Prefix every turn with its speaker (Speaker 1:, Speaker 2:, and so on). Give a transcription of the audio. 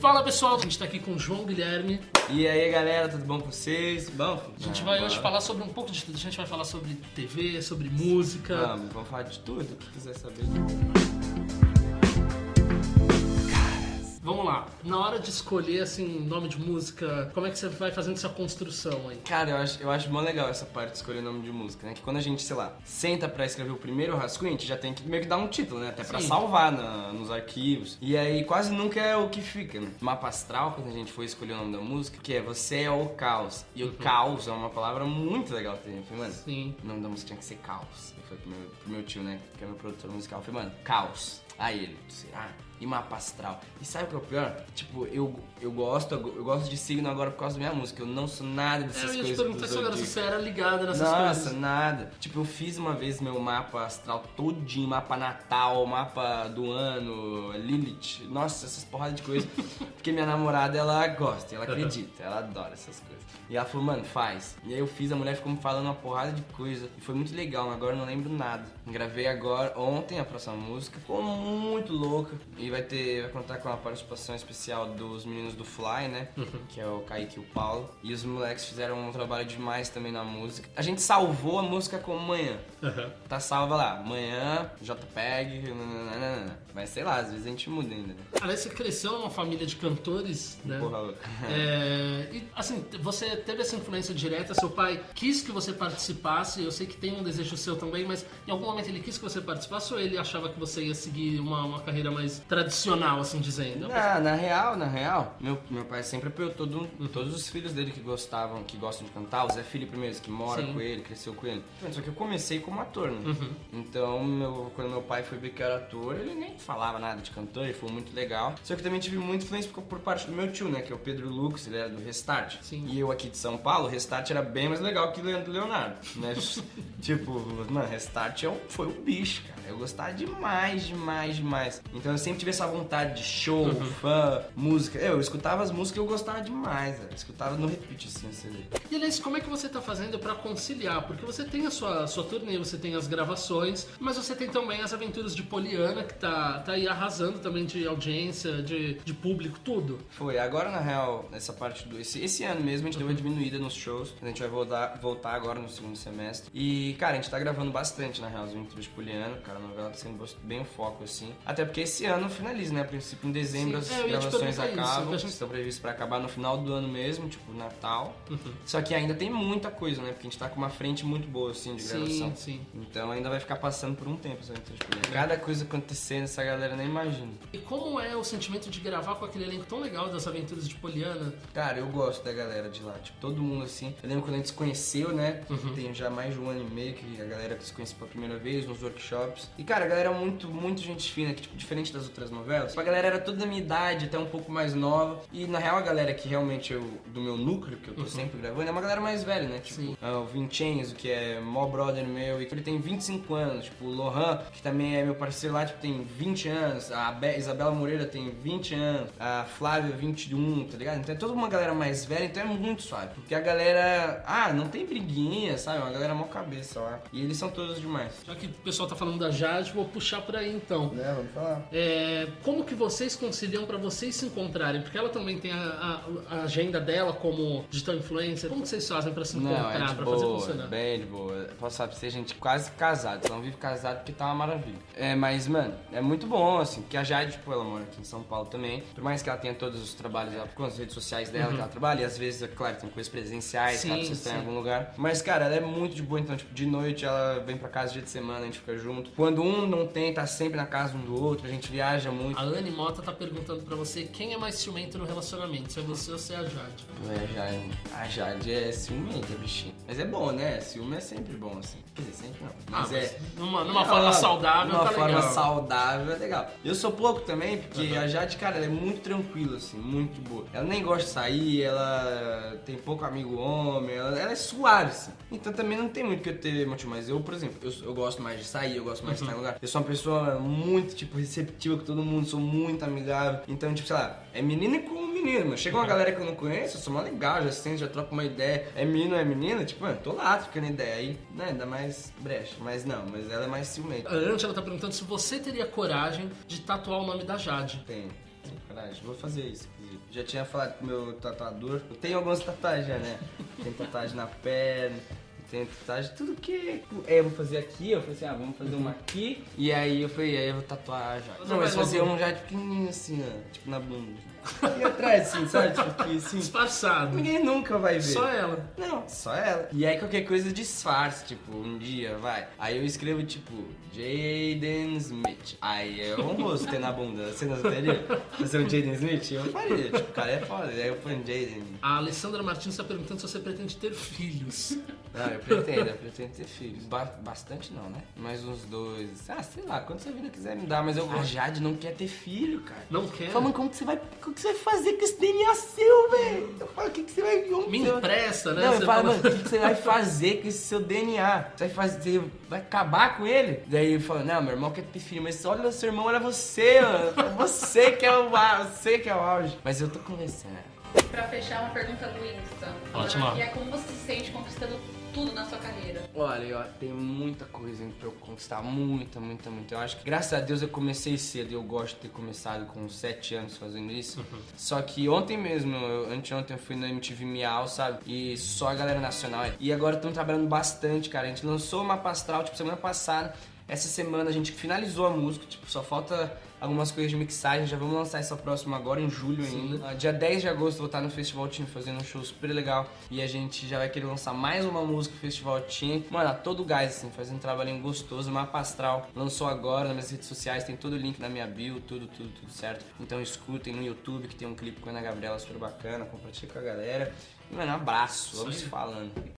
Speaker 1: Fala pessoal, a gente tá aqui com o João Guilherme.
Speaker 2: E aí galera, tudo bom com vocês? Bom?
Speaker 1: A gente vai hoje falar sobre um pouco de tudo. A gente vai falar sobre TV, sobre música.
Speaker 2: Vamos, vamos falar de tudo, o que quiser saber.
Speaker 1: Na hora de escolher assim nome de música, como é que você vai fazendo essa construção aí?
Speaker 2: Cara, eu acho, eu acho mó legal essa parte de escolher nome de música, né? Que quando a gente, sei lá, senta pra escrever o primeiro rascunho, a gente já tem que meio que dar um título, né? Até pra
Speaker 1: Sim.
Speaker 2: salvar na- nos arquivos. E aí quase nunca é o que fica, né? Mapa astral, quando a gente foi escolher o nome da música, que é Você é o Caos. E o caos é uma palavra muito legal também. Eu falei, mano,
Speaker 1: Sim.
Speaker 2: o nome da música tinha que ser Caos. Foi pro meu, pro meu tio, né? Que é meu produtor musical. Eu falei, mano, Caos. Aí ele, ah, e mapa astral. E sabe o que é o pior? Tipo, eu, eu gosto, eu gosto de signo agora por causa da minha música. Eu não sou nada
Speaker 1: É,
Speaker 2: dessas
Speaker 1: eu ia te
Speaker 2: coisas.
Speaker 1: perguntar se você era ligada nessas
Speaker 2: Nossa,
Speaker 1: coisas.
Speaker 2: nada. Tipo, eu fiz uma vez meu mapa astral todinho, mapa natal, mapa do ano, Lilith. Nossa, essas porradas de coisa. Porque minha namorada, ela gosta, ela acredita, ela adora essas coisas. E ela falou, mano, faz. E aí eu fiz, a mulher ficou me falando uma porrada de coisa. E foi muito legal, agora eu não lembro nada. Gravei agora, ontem, a próxima música. Ficou muito louca. E vai ter, vai contar com a participação especial dos meninos do Fly, né? Que é o Kaique e o Paulo. E os moleques fizeram um trabalho demais também na música. A gente salvou a música como manhã.
Speaker 1: Aham.
Speaker 2: Tá salva lá, manhã, JPEG, nananana. mas sei lá, às vezes a gente muda ainda, né?
Speaker 1: Aliás, você cresceu numa família de cantores, né?
Speaker 2: Porra louca.
Speaker 1: É, e assim, você teve essa influência direta, seu pai quis que você participasse, eu sei que tem um desejo seu também, mas em algum momento ele quis que você participasse ou ele achava que você ia seguir uma, uma carreira mais tradicional, assim dizendo?
Speaker 2: Na, na real, na real, meu, meu pai sempre apoiou todo, todos os filhos dele que gostavam, que gostam de cantar, o Zé Felipe mesmo, que mora
Speaker 1: Sim.
Speaker 2: com ele, cresceu com ele. Só que eu comecei como ator, né? Então, meu, quando meu pai foi ver que eu era ator, ele nem falava nada de cantor, ele foi muito legal. Só que também tive muita influência por, por parte do meu tio, né? Que é o Pedro Lucas, ele era do Restart.
Speaker 1: Sim.
Speaker 2: E eu aqui de São Paulo, o Restart era bem mais legal que o Leandro Leonardo, né? tipo, mano, Restart é um- foi um bicho, cara. Eu gostava demais, demais, demais. Então eu sempre tive essa vontade de show,
Speaker 1: Uhum.
Speaker 2: fã, música. Eu, escutava as músicas e eu gostava demais. Eu escutava no repeat, assim, o CD.
Speaker 1: E aliás, como é que você tá fazendo pra conciliar? Porque você tem a sua, sua turnê, você tem as gravações, mas você tem também as aventuras de Poliana, que tá, tá aí arrasando também de audiência, de, de público, tudo.
Speaker 2: Foi, agora na real, nessa parte do. Esse, esse ano mesmo a gente deu uma diminuída nos shows. A gente vai voltar, voltar agora no segundo semestre. E, cara, a gente tá gravando bastante na real, os Aventuras de Poliano. Cara, a novela tá sendo bem o foco, assim. Até porque esse ano finaliza, né? A princípio, em dezembro
Speaker 1: Sim,
Speaker 2: as
Speaker 1: é,
Speaker 2: gravações
Speaker 1: isso,
Speaker 2: acabam.
Speaker 1: a gente-
Speaker 2: Estão previstas pra acabar no final do ano mesmo, tipo, Natal. Só que ainda tem muita coisa, né? Porque a gente tá com uma frente muito boa, assim, de gravação.
Speaker 1: Sim, sim.
Speaker 2: Então ainda vai ficar passando por um tempo Aventuras de Poliano. Cada coisa acontecendo, essa galera nem imagina.
Speaker 1: E como é o sentimento de gravar com aquele elenco tão legal das aventuras de Poliana?
Speaker 2: Cara, eu gosto da galera de lá, tipo, todo mundo assim. Eu lembro quando a gente se conheceu, né?
Speaker 1: Uhum.
Speaker 2: Tem já mais de um ano e meio que a galera se conheceu pela primeira vez nos workshops. E, cara, a galera é muito, muito gente fina, que, tipo, diferente das outras novelas. A galera era toda da minha idade, até um pouco mais nova. E, na real, a galera que realmente eu, do meu núcleo, que eu tô sempre gravando, é uma galera mais velha, né? Tipo.
Speaker 1: Sim.
Speaker 2: ah, o Vincenzo, que é mó brother meu, e ele tem 25 anos. Tipo, o Lohan, que também é meu parceiro lá, tipo, tem 20 anos. A Be- Isabela Moreira tem 20 anos. A Flávia, 21, tá ligado? Então é toda uma galera mais velha, então é muito suave. Porque a galera, ah, não tem briguinha, sabe? É Uma galera mó cabeça lá. E eles são todos demais.
Speaker 1: Já que o pessoal tá falando da Jade, vou puxar por aí então.
Speaker 2: É, vamos falar.
Speaker 1: É, como que vocês conciliam pra vocês se encontrarem? Porque ela também tem a, a- a agenda dela como digital influencer. Como que vocês fazem pra se
Speaker 2: Não,
Speaker 1: encontrar,
Speaker 2: é de
Speaker 1: pra fazer
Speaker 2: boa,
Speaker 1: funcionar?
Speaker 2: bem de boa. Posso falar pra você, a gente quase casado. Não vive casado porque tá uma maravilha. É, mas, mano, é muito bom, assim, porque a Jade, tipo, ela mora aqui em São Paulo também. Por mais que ela tenha todos os trabalhos dela, com as redes sociais dela que ela trabalha, e às vezes, é claro, tem coisas presenciais,
Speaker 1: Sim,
Speaker 2: caso vocês estão em
Speaker 1: sim.
Speaker 2: algum lugar. Mas, cara, ela é muito de boa, então, tipo, de noite ela vem pra casa dia de semana, a gente fica junto. Quando um não tem, tá sempre na casa um do outro, a gente viaja muito.
Speaker 1: A Anne Mota tá perguntando pra você quem é mais ciumento no relacionamento, se é você ou se é a Jade.
Speaker 2: Não é, Jade. A Jade é ciumenta, bichinho. Mas é bom, né? Ciúme é sempre bom, assim. Quer dizer, sempre não.
Speaker 1: Ah,
Speaker 2: Mas é.
Speaker 1: numa, numa forma saudável,
Speaker 2: Numa
Speaker 1: tá
Speaker 2: forma
Speaker 1: legal.
Speaker 2: saudável é legal. Eu sou pouco também, porque
Speaker 1: Uhum.
Speaker 2: a Jade, cara, ela é muito tranquila, assim, muito boa. Ela nem gosta de sair, ela tem pouco amigo homem, ela, ela é suave, assim. Então também não tem muito que eu ter motivo. Mas eu, por exemplo, eu, eu gosto mais de sair, eu gosto mais de estar em
Speaker 1: Uhum.
Speaker 2: lugar. Eu sou uma pessoa muito, tipo, receptiva com todo mundo, sou muito amigável. Então, tipo, sei lá, é menina com menino, mano. Chega uma galera que eu não conheço, eu sou mó legal, já sento, já troco uma ideia. É menino, é menina, tipo, mano, tô lá trocando ideia. Aí, né, dá mais brecha. Mas não, mas ela é mais ciumenta.
Speaker 1: A Ante, ela tá perguntando se você teria coragem de tatuar o nome da Jade.
Speaker 2: Tem. Tenho coragem. Vou fazer isso, inclusive. Já tinha falado com o meu tatuador. Eu tenho algumas tatuagens né? Tem tatuagem na perna. Tem tatuagem, tudo que. É, eu vou fazer aqui, eu falei assim, ah, vamos fazer uma aqui. E aí eu falei, aí eu vou tatuar já. Não, mas fazer um já pequenininho assim, ó. Tipo na bunda. E atrás, assim, sabe? Tipo aqui, assim.
Speaker 1: Disfarçado.
Speaker 2: Ninguém nunca vai ver.
Speaker 1: Só ela.
Speaker 2: Não, só ela. E aí qualquer coisa disfarce, tipo, um dia, vai. Aí eu escrevo, tipo, Jaden Smith. Aí é um rosto na bunda. Você não faria? Fazer um Jaden Smith? Eu faria. Tipo, o cara é foda. Aí eu ponho Jaden.
Speaker 1: A Alessandra Martins está perguntando se você pretende ter filhos.
Speaker 2: Não, eu pretendo, eu pretendo ter filhos. Ba- bastante não, né? Mais uns dois. Ah, sei lá, quando sua vida quiser me dar, mas eu A Jade não quer ter filho, cara.
Speaker 1: Não quer?
Speaker 2: Fala, mano, como que você vai. Como que você vai fazer com esse DNA seu, velho? Eu falo, o que, que você vai.
Speaker 1: Me empresta, né?
Speaker 2: Não,
Speaker 1: Você
Speaker 2: eu falo, mano, o que, que você vai fazer com esse seu DNA? Você vai fazer. Você vai acabar com ele? Daí ele fala, não, meu irmão quer ter filho, mas olha o seu irmão, olha você, mano. Você que é o você que é o auge. Mas eu tô conversando.
Speaker 3: Pra fechar, uma pergunta do Insta.
Speaker 1: Ótimo.
Speaker 3: E é como você se sente conquistando tudo na sua carreira?
Speaker 2: Olha, eu tenho muita coisa pra eu conquistar, muita, muita, muita. Eu acho que, graças a Deus, eu comecei cedo e eu gosto de ter começado com 7 anos fazendo isso. Só que ontem mesmo, eu, anteontem, eu fui na MTV Miau, sabe? E só a galera nacional. E agora estão trabalhando bastante, cara. A gente lançou uma pastral, tipo, semana passada. Essa semana a gente finalizou a música, tipo, só falta algumas coisas de mixagem. Já vamos lançar essa próxima agora, em julho ainda. Ah, Dia 10 de agosto vou estar no Festival Team fazendo um show super legal. E a gente já vai querer lançar mais uma música no Festival Team. Mano, a todo gás, assim, fazendo um trabalhinho gostoso. Mapa Astral lançou agora nas minhas redes sociais, tem todo o link na minha bio, tudo, tudo, tudo certo. Então escutem no YouTube que tem um clipe com a Ana Gabriela super bacana, compartilha com a galera. E, mano, um abraço, vamos falando.